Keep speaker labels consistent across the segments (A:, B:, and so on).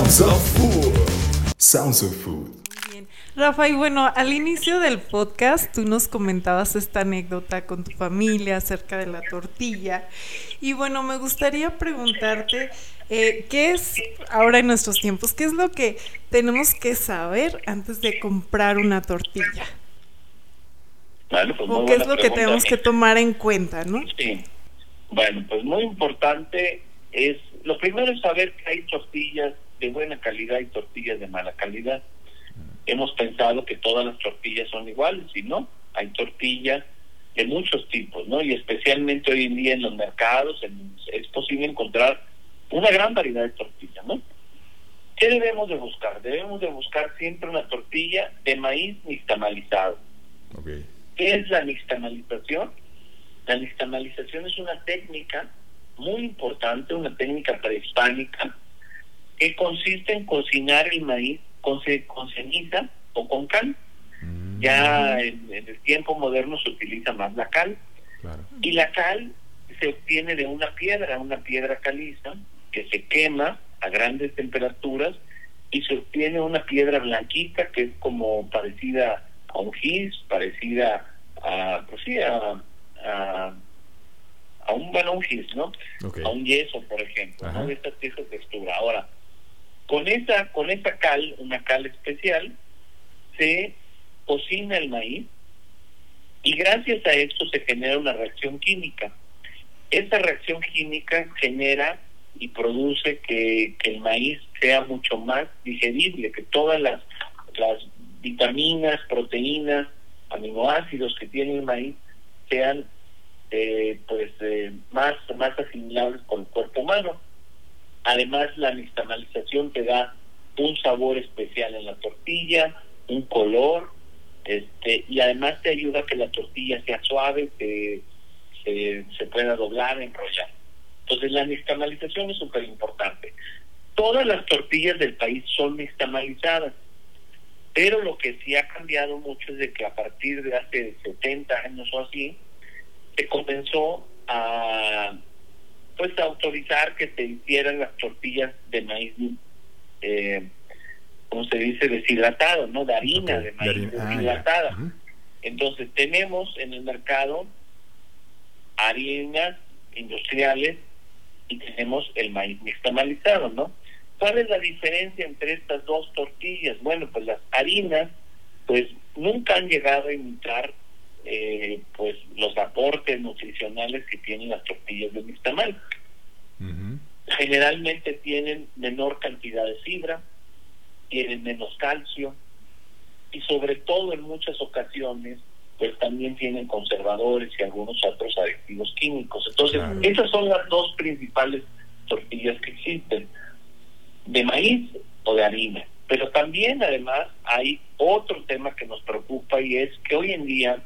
A: Sounds of Food. Sounds of Food.
B: Bien. Rafa, y bueno, al inicio del podcast tú nos comentabas esta anécdota con tu familia acerca de la tortilla. Y bueno, me gustaría preguntarte, eh, ¿qué es ahora en nuestros tiempos? ¿Qué es lo que tenemos que saber antes de comprar una tortilla?
C: Bueno, pues
B: ¿O qué es lo que tenemos que tomar en cuenta, no?
C: Sí. Bueno, pues muy importante es, lo primero es saber que hay tortillas de buena calidad y tortillas de mala calidad. Hemos pensado que todas las tortillas son iguales y no, hay tortillas de muchos tipos, ¿no? Y especialmente hoy en día en los mercados en- es posible encontrar una gran variedad de tortillas, ¿no? ¿Qué debemos de buscar? Debemos de buscar siempre una tortilla de maíz nixtamalizado.
A: Ok.
C: ¿Qué es la nixtamalización? La nixtamalización es una técnica muy importante, una técnica prehispánica, que consiste en cocinar el maíz con, con ceniza o con cal.
A: Mm,
C: Ya en, en el tiempo moderno se utiliza más la cal.
A: Claro.
C: Y la cal se obtiene de una piedra, una piedra caliza, que se quema a grandes temperaturas y se obtiene una piedra blanquita que es como parecida a un gis, parecida a, pues sí, a, a, a un, bueno, un gis, ¿no? A un yeso, por ejemplo,
A: Ajá.
C: ¿no? De esta, de esa textura. Ahora, con esa, con esa cal, una cal especial, se cocina el maíz y gracias a esto se genera una reacción química. Esa reacción química genera y produce que, que el maíz sea mucho más digerible, que todas las, las vitaminas, proteínas, aminoácidos que tiene el maíz sean eh, pues eh, más, más asimilables con el cuerpo humano. Además, la nixtamalización te da un sabor especial en la tortilla, un color, este, y además te ayuda a que la tortilla sea suave, se, se, se pueda doblar, enrollar. Entonces, la nixtamalización es súper importante. Todas las tortillas del país son nixtamalizadas, pero lo que sí ha cambiado mucho es de que a partir de hace 70 años o así, se comenzó a pues a autorizar que se hicieran las tortillas de maíz eh, como se dice deshidratado no de harina de
A: de
C: maíz
A: harina. Ah,
C: deshidratada. Entonces tenemos en el mercado harinas industriales y tenemos el maíz nixtamalizado no cuál es la diferencia entre estas dos tortillas bueno pues las harinas pues nunca han llegado a imitar eh, pues los aportes nutricionales que tienen las tortillas de nixtamal.
A: Ujú.
C: Generalmente tienen menor cantidad de fibra, tienen menos calcio y sobre todo en muchas ocasiones pues también tienen conservadores y algunos otros adictivos químicos. Entonces,
A: Claro.
C: esas son las dos principales tortillas que existen, de maíz o de harina. Pero también además hay otro tema que nos preocupa y es que hoy en día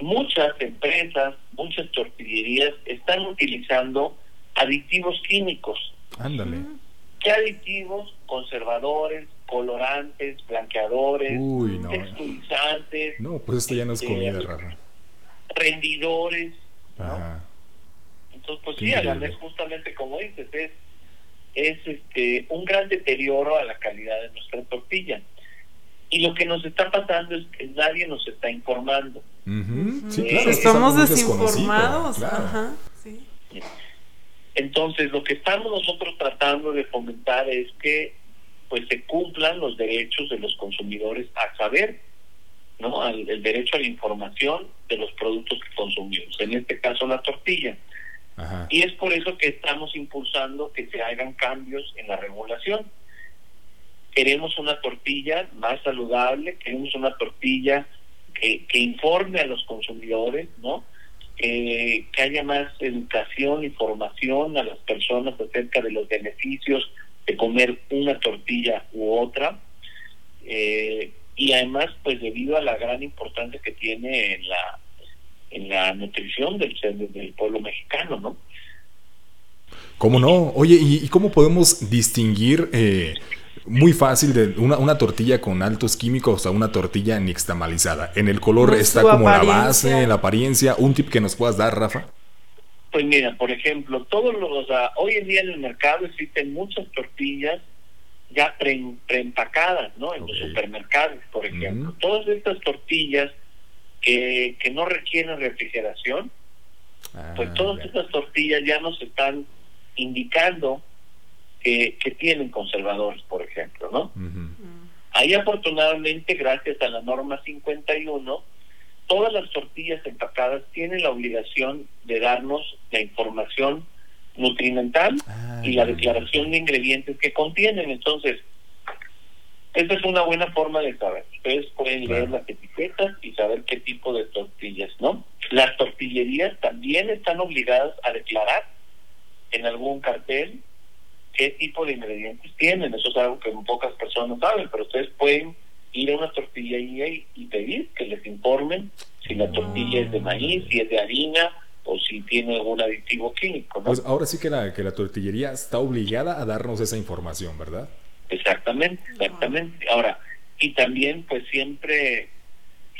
C: muchas empresas, muchas tortillerías están utilizando aditivos químicos.
A: Ándale.
C: ¿Qué aditivos? Conservadores, colorantes, blanqueadores,
A: Uy, no.
C: texturizantes,
A: No, pues esto ya no es comida, Rafa.
C: rendidores. ¿no?
A: Ajá.
C: Entonces, pues
A: Qué
C: sí. Alan, es justamente como dices, es, es este un gran deterioro a la calidad de nuestra tortilla. Y lo que nos está pasando es que nadie nos está informando.
A: Sí, claro.
B: Estamos desinformados.
A: claro.
B: Ajá, sí.
C: Entonces, lo que estamos nosotros tratando de fomentar es que pues se cumplan los derechos de los consumidores a saber, ¿no? Al- el derecho a la información de los productos que consumimos, en este caso la tortilla.
A: Ajá.
C: Y es por eso que estamos impulsando que se hagan cambios en la regulación. Queremos una tortilla más saludable, queremos una tortilla que, informe a los consumidores, ¿no? Que, haya más educación, información a las personas acerca de los beneficios de comer una tortilla u otra. Eh, y además, pues debido a la gran importancia que tiene en la en la nutrición del, del pueblo mexicano, ¿no?
A: ¿Cómo no? Oye, ¿y, y cómo podemos distinguir eh, muy fácil de una, una tortilla con altos químicos a una tortilla nixtamalizada? En el color está como la base, la apariencia. ¿Un tip que nos puedas dar, Rafa?
C: Pues mira, por ejemplo, todos los, o sea, hoy en día en el mercado existen muchas tortillas ya pre, preempacadas, ¿no? En los supermercados, por ejemplo. Todas estas tortillas que, que no requieren refrigeración, pues ah, todas estas tortillas ya nos están indicando que, que tienen conservadores, por ejemplo, ¿no? Ahí afortunadamente, gracias a la norma 51, todas las tortillas empacadas tienen la obligación de darnos la información nutrimental ah, y la declaración de ingredientes que contienen. Entonces, esa es una buena forma de saber. Ustedes pueden leer las etiquetas y saber qué tipo de tortillas, ¿no? Las tortillerías también están obligadas a declarar en algún cartel qué tipo de ingredientes tienen. Eso es algo que pocas personas saben, pero ustedes pueden ir a una tortillería y, y pedir que les informen si la tortilla es de maíz, si es de harina o si tiene algún aditivo químico.
A: Pues ahora sí que la, que la tortillería está obligada a darnos esa información, ¿verdad?
C: Exactamente, exactamente. Ahora, y también pues siempre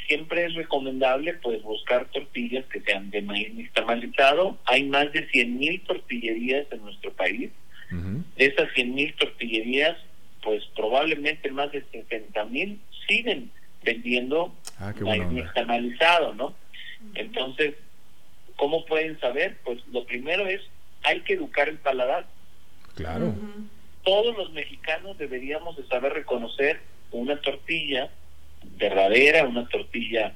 C: siempre es recomendable pues buscar tortillas que sean de maíz nixtamalizado. Hay más de 100.000 tortillerías en nuestro país. De esas 100.000 tortillerías, pues probablemente más de 60.000 siguen vendiendo ah, maíz nixtamalizado, ¿no? Entonces, ¿Cómo pueden saber? Pues lo primero es, hay que educar el paladar.
A: Claro.
C: Todos los mexicanos deberíamos de saber reconocer una tortilla verdadera, una tortilla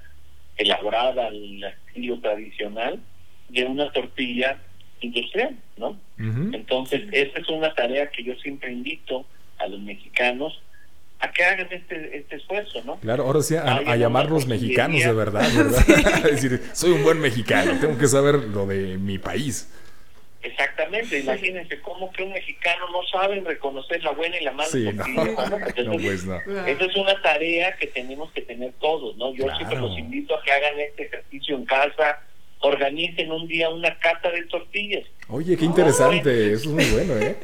C: elaborada al estilo tradicional, de una tortilla industrial, ¿no? Entonces, esa es una tarea que yo siempre invito a los mexicanos a que hagan este, este esfuerzo, ¿no?
A: Claro, ahora sí, a, llamarlos mexicanos de verdad, ¿verdad? es decir, soy un buen mexicano, tengo que saber lo de mi país.
C: Exactamente, imagínense cómo que un mexicano no sabe reconocer la buena y la mala. Sí, no, pues no. Esa es una tarea que tenemos que tener todos, ¿no? Yo siempre los invito a que hagan este ejercicio en casa, organicen un día una cata de tortillas.
A: Oye, qué interesante, eso es muy bueno, ¿eh?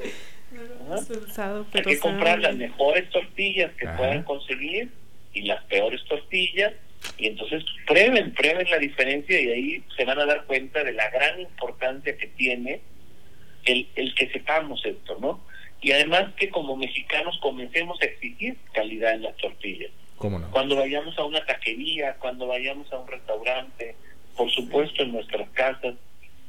C: Hay que comprar las mejores tortillas que puedan conseguir y las peores tortillas y entonces prueben, prueben la diferencia y ahí se van a dar cuenta de la gran importancia que tiene el, el que sepamos esto, ¿no? Y además que como mexicanos comencemos a exigir calidad en las tortillas.
A: ¿Cómo no?
C: Cuando vayamos a una taquería, cuando vayamos a un restaurante, por supuesto en nuestras casas,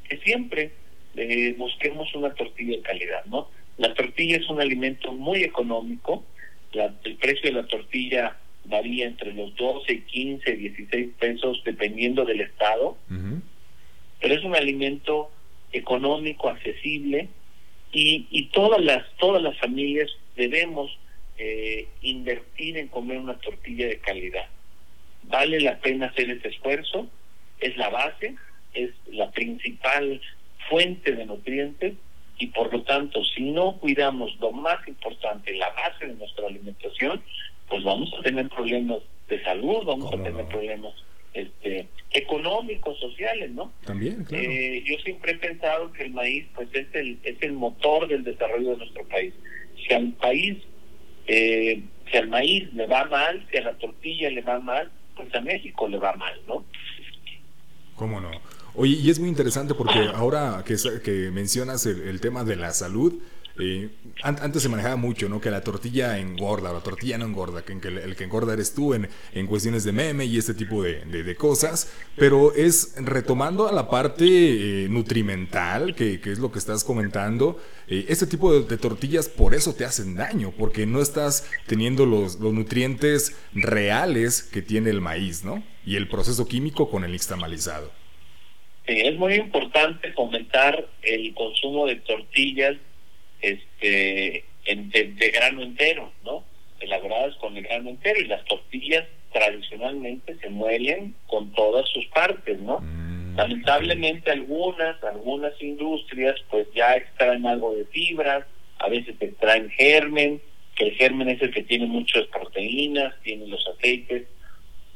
C: que siempre eh, busquemos una tortilla de calidad, ¿no? La tortilla es un alimento muy económico, el precio de la tortilla varía entre los 12, 15, 16 pesos dependiendo del estado, pero es un alimento económico, accesible y, y todas las todas las familias debemos eh, invertir en comer una tortilla de calidad. Vale la pena hacer ese esfuerzo, es la base, es la principal fuente de nutrientes y por lo tanto si no cuidamos lo más importante, la base de nuestra alimentación, pues vamos a tener problemas de salud, vamos a tener problemas este, económicos, sociales, ¿no?
A: También, claro.
C: Eh, yo siempre he pensado que el maíz pues es el, es el motor del desarrollo de nuestro país. Si al país, eh, si al maíz le va mal, si a la tortilla le va mal, pues a México le va mal, ¿no?
A: ¿Cómo no? Oye, y es muy interesante porque ahora que, mencionas el, tema de la salud, eh, antes se manejaba mucho, ¿no? Que la tortilla engorda, la tortilla no engorda, que, el, que engorda eres tú en, en, cuestiones de meme y este tipo de, de, cosas, pero es retomando a la parte eh, nutrimental, que, que, es lo que estás comentando, eh, este tipo de, tortillas por eso te hacen daño, porque no estás teniendo los, los nutrientes reales que tiene el maíz, ¿no? Y el proceso químico con el nixtamalizado
C: es muy importante fomentar el consumo de tortillas este de, grano entero, ¿no? Elaboradas con el grano entero y las tortillas tradicionalmente se muelen con todas sus partes, ¿no? Mm, Lamentablemente algunas, algunas industrias pues ya extraen algo de fibras, a veces extraen germen, que el germen es el que tiene muchas proteínas, tiene los aceites.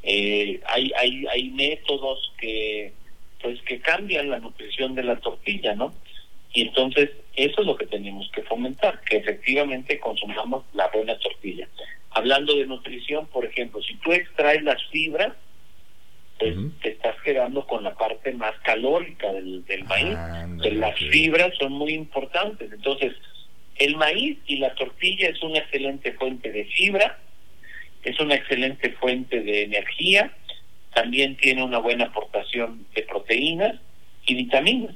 C: Eh, hay, hay, hay métodos que pues que cambian la nutrición de la tortilla, ¿no? Y entonces eso es lo que tenemos que fomentar, que efectivamente consumamos la buena tortilla. Hablando de nutrición, por ejemplo, si tú extraes las fibras, pues te estás quedando con la parte más calórica del, del maíz. las fibras son muy importantes. Entonces, El maíz y la tortilla es una excelente fuente de fibra, es una excelente fuente de energía, también tiene una buena aportación de proteínas y vitaminas.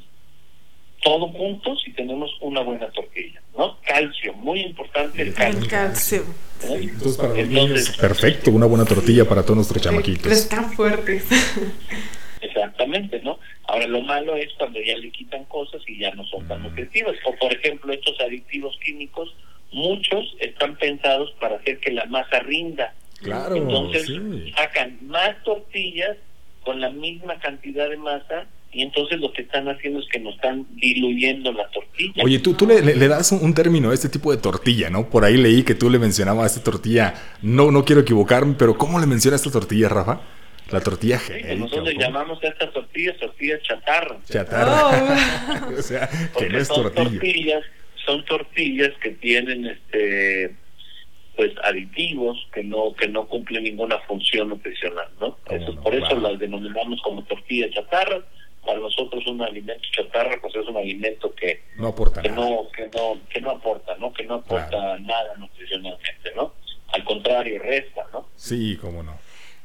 C: Todo juntos y tenemos una buena tortilla, ¿no? Calcio, muy importante el calcio.
B: El calcio.
C: ¿no?
A: Entonces, para los
C: Entonces-
A: niños, perfecto, una buena tortilla para todos nuestros
B: Pero
A: chamaquitos.
B: están fuertes.
C: Exactamente, ¿no? Ahora lo malo es cuando ya le quitan cosas y ya no son tan
A: Mm.
C: nutritivas. O por ejemplo, estos aditivos químicos, muchos están pensados para hacer que la masa rinda.
A: Claro,
C: Entonces
A: sí.
C: sacan más tortillas con la misma cantidad de masa y entonces lo que están haciendo es que nos están diluyendo la tortilla.
A: Oye, tú, tú le, le- le das un, un término a este tipo de tortilla, ¿no? Por ahí leí que tú le mencionabas a esta tortilla. No, no quiero equivocarme, pero ¿cómo le mencionas esta tortilla, Rafa? La tortilla
C: Sí,
A: genérica.
C: nosotros le llamamos a estas tortillas tortillas chatarra.
A: Chatarra.
B: Oh.
A: o sea, que no es
C: son
A: tortilla.
C: tortillas son tortillas que tienen este pues aditivos que no que no cumplen ninguna función nutricional no,
A: ¿Cómo
C: Eso-
A: no?
C: por eso
A: Wow.
C: las denominamos como tortillas chatarra para nosotros un alimento chatarra pues es un alimento que,
A: No aporta
C: que
A: nada.
C: no que no que no aporta no que no aporta
A: Claro.
C: nada nutricionalmente no al contrario resta no
A: Sí, cómo no.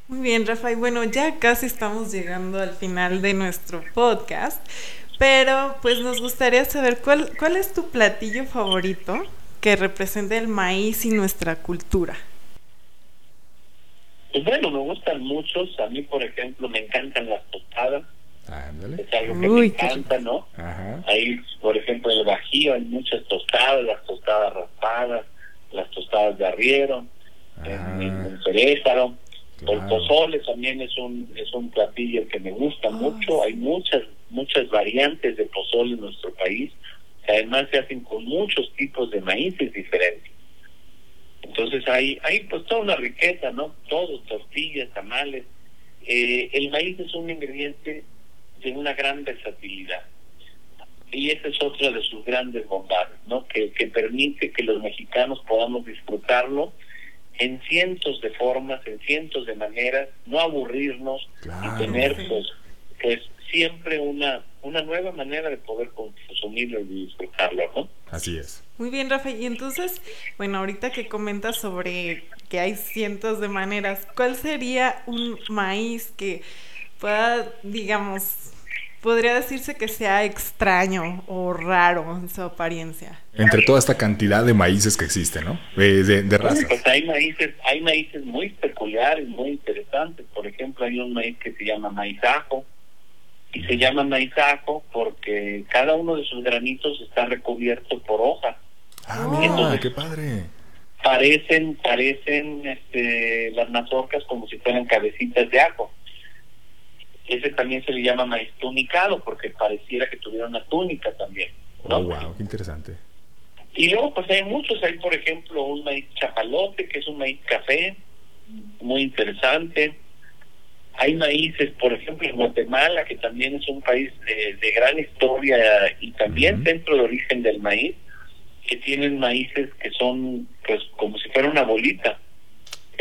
B: Muy bien, Rafa. Y bueno, ya casi estamos llegando al final de nuestro podcast. Pero pues nos gustaría saber cuál, cuál es tu platillo favorito que represente el maíz y nuestra cultura.
C: pues bueno me gustan muchos a mí por ejemplo me encantan las tostadas
A: Ándale.
C: es algo que
B: Uy,
C: me
B: qué
C: encanta no
A: Ajá.
C: Ahí, por ejemplo, en el Bajío hay muchas tostadas, las tostadas raspadas, las tostadas de arriero, en, en, en Cerézaro. El
A: Claro.
C: pozole también es un es un platillo que me gusta
B: Ah,
C: mucho. Hay muchas muchas variantes de pozole en nuestro país, que además se hacen con muchos tipos de maíces diferentes. Entonces hay hay pues toda una riqueza, ¿no? Todo, tortillas, tamales. Eh, el maíz es un ingrediente de una gran versatilidad y esa es otra de sus grandes bondades, ¿no? Que, que permite que los mexicanos podamos disfrutarlo en cientos de formas, en cientos de maneras, no aburrirnos
A: Claro.
C: y tener pues, pues siempre una una nueva manera de poder consumirlo y disfrutarlo, ¿no?
A: Así es.
B: Muy bien, Rafa. Y entonces, bueno, ahorita que comentas sobre que hay cientos de maneras, ¿cuál sería un maíz que pueda, digamos, podría decirse que sea extraño o raro en su apariencia?
A: Entre toda esta cantidad de maíces que existen, ¿no? De, de razas.
C: Pues hay maíces, hay maíces muy peculiares, muy interesantes. Por ejemplo, hay un maíz que se llama maizajo y se llama maizajo porque cada uno de sus granitos está recubierto por hojas.
A: Ah, mira, qué padre.
C: Parecen, parecen este, las mazorcas como si fueran cabecitas de ajo. Ese también se le llama maíz tunicado porque pareciera que tuviera una túnica también. ¿no?
A: Oh, wow, qué interesante.
C: Y luego pues hay muchos, hay por ejemplo un maíz chapalote, que es un maíz café, muy interesante. Hay maíces, por ejemplo, en Guatemala, que también es un país de, de gran historia y también
A: Ujú.
C: centro de origen del maíz, que tienen maíces que son pues como si fuera una bolita,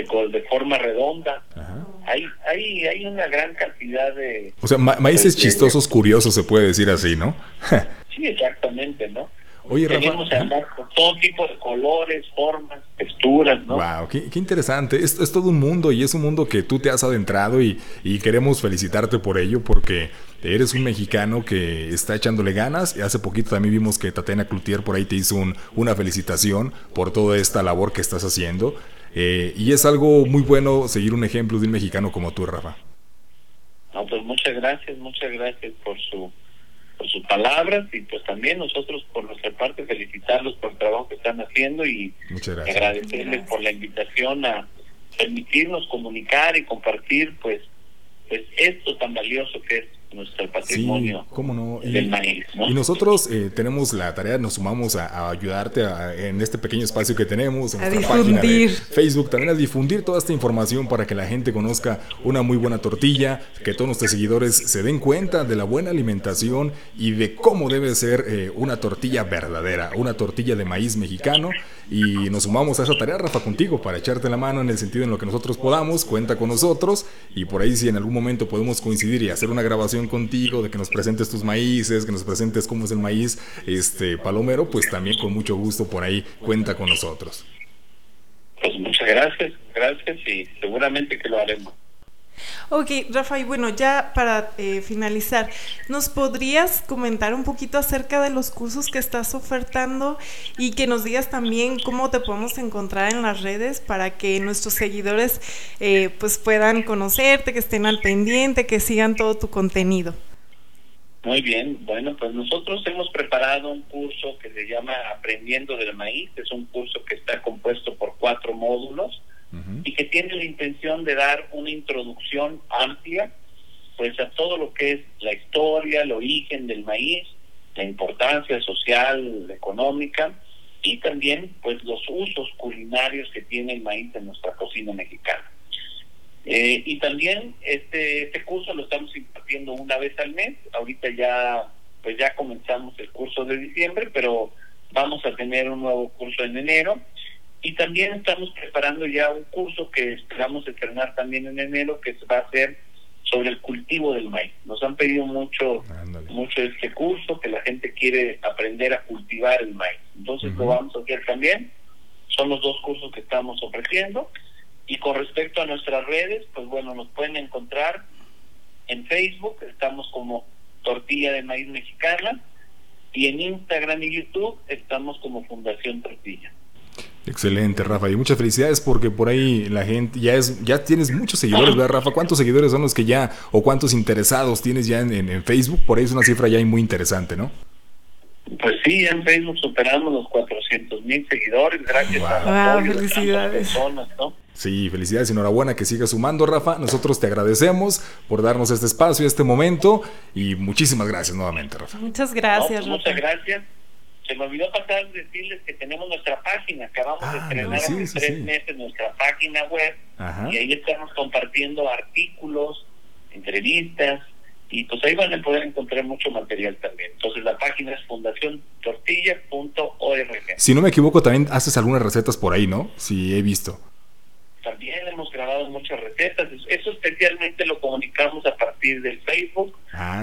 C: de, de forma redonda.
A: Ajá.
C: Hay, hay, hay una gran cantidad de...
A: O sea, ma- maíces
C: Pues,
A: chistosos, curiosos, se puede decir así, ¿no?
C: Sí, exactamente, ¿no?
A: Oye, Rafa.
C: Tenemos
A: ajá.
C: además con todo tipo de colores, formas, texturas, ¿no?
A: Wow, qué, qué interesante. Es, es todo un mundo y es un mundo que tú te has adentrado y, y queremos felicitarte por ello porque eres un mexicano que está echándole ganas. Y hace poquito también vimos que Tatiana Cloutier por ahí te hizo un- una felicitación por toda esta labor que estás haciendo. Eh, y es algo muy bueno seguir un ejemplo de un mexicano como tú, Rafa.
C: No, pues muchas gracias, muchas gracias por su por sus palabras y pues también nosotros por nuestra parte felicitarlos por el trabajo que están haciendo y agradecerles
B: Gracias.
C: por la invitación a permitirnos comunicar y compartir pues pues esto tan valioso que es nuestro
A: Sí,
C: patrimonio
A: cómo no. Y,
C: del maíz, ¿no?
A: y nosotros eh, tenemos la tarea, nos sumamos a, a ayudarte a- en este pequeño espacio que tenemos, en
B: A
A: nuestra página de
B: difundir.
A: Facebook, también a difundir toda esta información para que la gente conozca una muy buena tortilla, que todos nuestros seguidores se den cuenta de la buena alimentación y de cómo debe ser eh, una tortilla verdadera, una tortilla de maíz mexicano. Y nos sumamos a esa tarea, Rafa, contigo, para echarte la mano en el sentido en lo que nosotros podamos, cuenta con nosotros y por ahí si en algún momento podemos coincidir y hacer una grabación contigo, de que nos presentes tus maíces, que nos presentes cómo es el maíz este palomero, pues también con mucho gusto por ahí cuenta con nosotros.
C: Pues muchas gracias, gracias y seguramente que lo haremos.
B: Ok, Rafa, y bueno, ya para eh, finalizar, ¿nos podrías comentar un poquito acerca de los cursos que estás ofertando y que nos digas también cómo te podemos encontrar en las redes para que nuestros seguidores eh, pues puedan conocerte, que estén al pendiente, que sigan todo tu contenido?
C: Muy bien, bueno, pues nosotros hemos preparado un curso que se llama Aprendiendo del Maíz, es un curso que está compuesto por cuatro módulos y que tiene la intención de dar una introducción amplia pues a todo lo que es la historia, el origen del maíz, la importancia social, económica y también pues los usos culinarios que tiene el maíz en nuestra cocina mexicana. Eh, y también este, este curso lo estamos impartiendo una vez al mes, ahorita ya pues ya comenzamos el curso de diciembre, pero vamos a tener un nuevo curso en enero y también estamos preparando ya un curso que esperamos estrenar también en enero, que va a ser sobre el cultivo del maíz. Nos han pedido mucho, mucho este curso, que la gente quiere aprender a cultivar el maíz. Entonces lo vamos a hacer también. Son los dos cursos que estamos ofreciendo. Y con respecto a nuestras redes, pues bueno, nos pueden encontrar en Facebook, estamos como Tortilla de Maíz Mexicana, y en Instagram y YouTube estamos como Fundación Tortilla.
A: Excelente, Rafa. Y muchas felicidades porque por ahí la gente ya es, ya tienes muchos seguidores, ¿verdad, Rafa? ¿Cuántos seguidores son los que ya, o cuántos interesados tienes ya en, Facebook? Por ahí es una cifra ya muy interesante, ¿no?
C: Pues sí, en Facebook superamos los 400 mil seguidores, gracias
B: a la felicidades.
C: personas, ¿no?
A: Sí, felicidades, enhorabuena que sigas sumando, Rafa. Nosotros te agradecemos por darnos este espacio, este momento y muchísimas gracias nuevamente, Rafa.
B: Muchas gracias,
C: pues muchas gracias se me olvidó pasar decirles que tenemos nuestra página, acabamos de ah, estrenar hace tres meses nuestra página web y ahí estamos compartiendo artículos, entrevistas y pues ahí van a poder encontrar mucho material también. Entonces la página es fundaciontortilla.org.
A: Si no me equivoco, también haces algunas recetas por ahí, ¿no? Sí, he visto.
C: También hemos grabado muchas recetas. Eso especialmente lo comunicamos a partir del Facebook.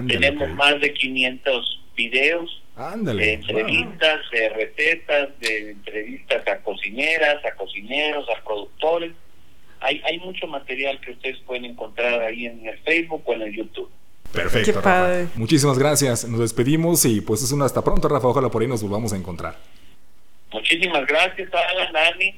C: Tenemos más de 500 videos de entrevistas, de recetas, de entrevistas a cocineras, a cocineros, a productores. Hay, hay mucho material que ustedes pueden encontrar ahí en el Facebook o en el YouTube.
A: Perfecto, Rafa. Muchísimas gracias. Nos despedimos y pues es una hasta pronto, Rafa. Ojalá por ahí nos volvamos a encontrar.
C: Muchísimas gracias, Alan, Dani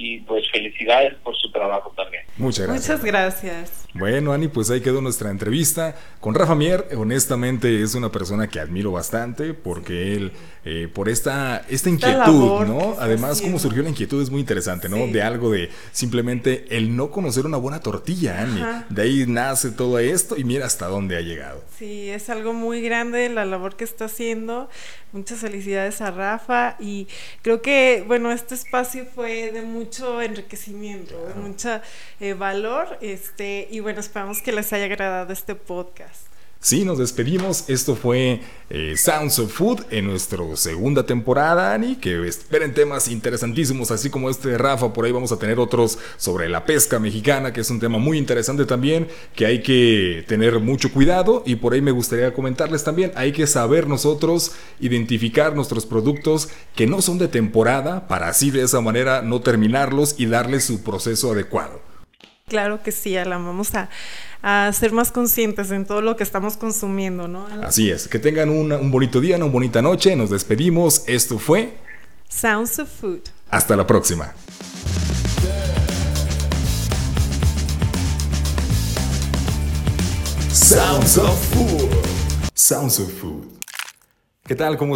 C: y pues felicidades por su trabajo también.
A: Muchas gracias.
B: Muchas gracias.
A: Bueno, Ani, pues ahí quedó nuestra entrevista con Rafa Mier. Honestamente es una persona que admiro bastante porque él, eh, por esta, esta inquietud, ¿no? Además, cómo surgió la inquietud es muy interesante, ¿no? De algo de simplemente el no conocer una buena tortilla, Ani. De ahí nace todo esto y mira hasta dónde ha llegado.
B: Sí, es algo muy grande la labor que está haciendo. Muchas felicidades a Rafa y creo que, bueno, este espacio fue de mucho enriquecimiento, de mucho eh, valor este, y bueno, esperamos que les haya agradado este podcast.
A: Sí, nos despedimos. Esto fue eh, Sounds of Food en nuestra segunda temporada, Ani. Que esperen temas interesantísimos, así como este de Rafa. Por ahí vamos a tener otros sobre la pesca mexicana, que es un tema muy interesante también, que hay que tener mucho cuidado. Y por ahí me gustaría comentarles también, hay que saber nosotros identificar nuestros productos que no son de temporada, para así de esa manera no terminarlos y darles su proceso adecuado.
B: Claro que sí, Alan. Vamos a a ser más conscientes en todo lo que estamos consumiendo, ¿no?
A: Así es, que tengan un bonito día, una bonita noche, nos despedimos, esto fue
B: Sounds of Food.
A: Hasta la próxima. Sounds of Food. Sounds of Food. ¿Qué tal? ¿Cómo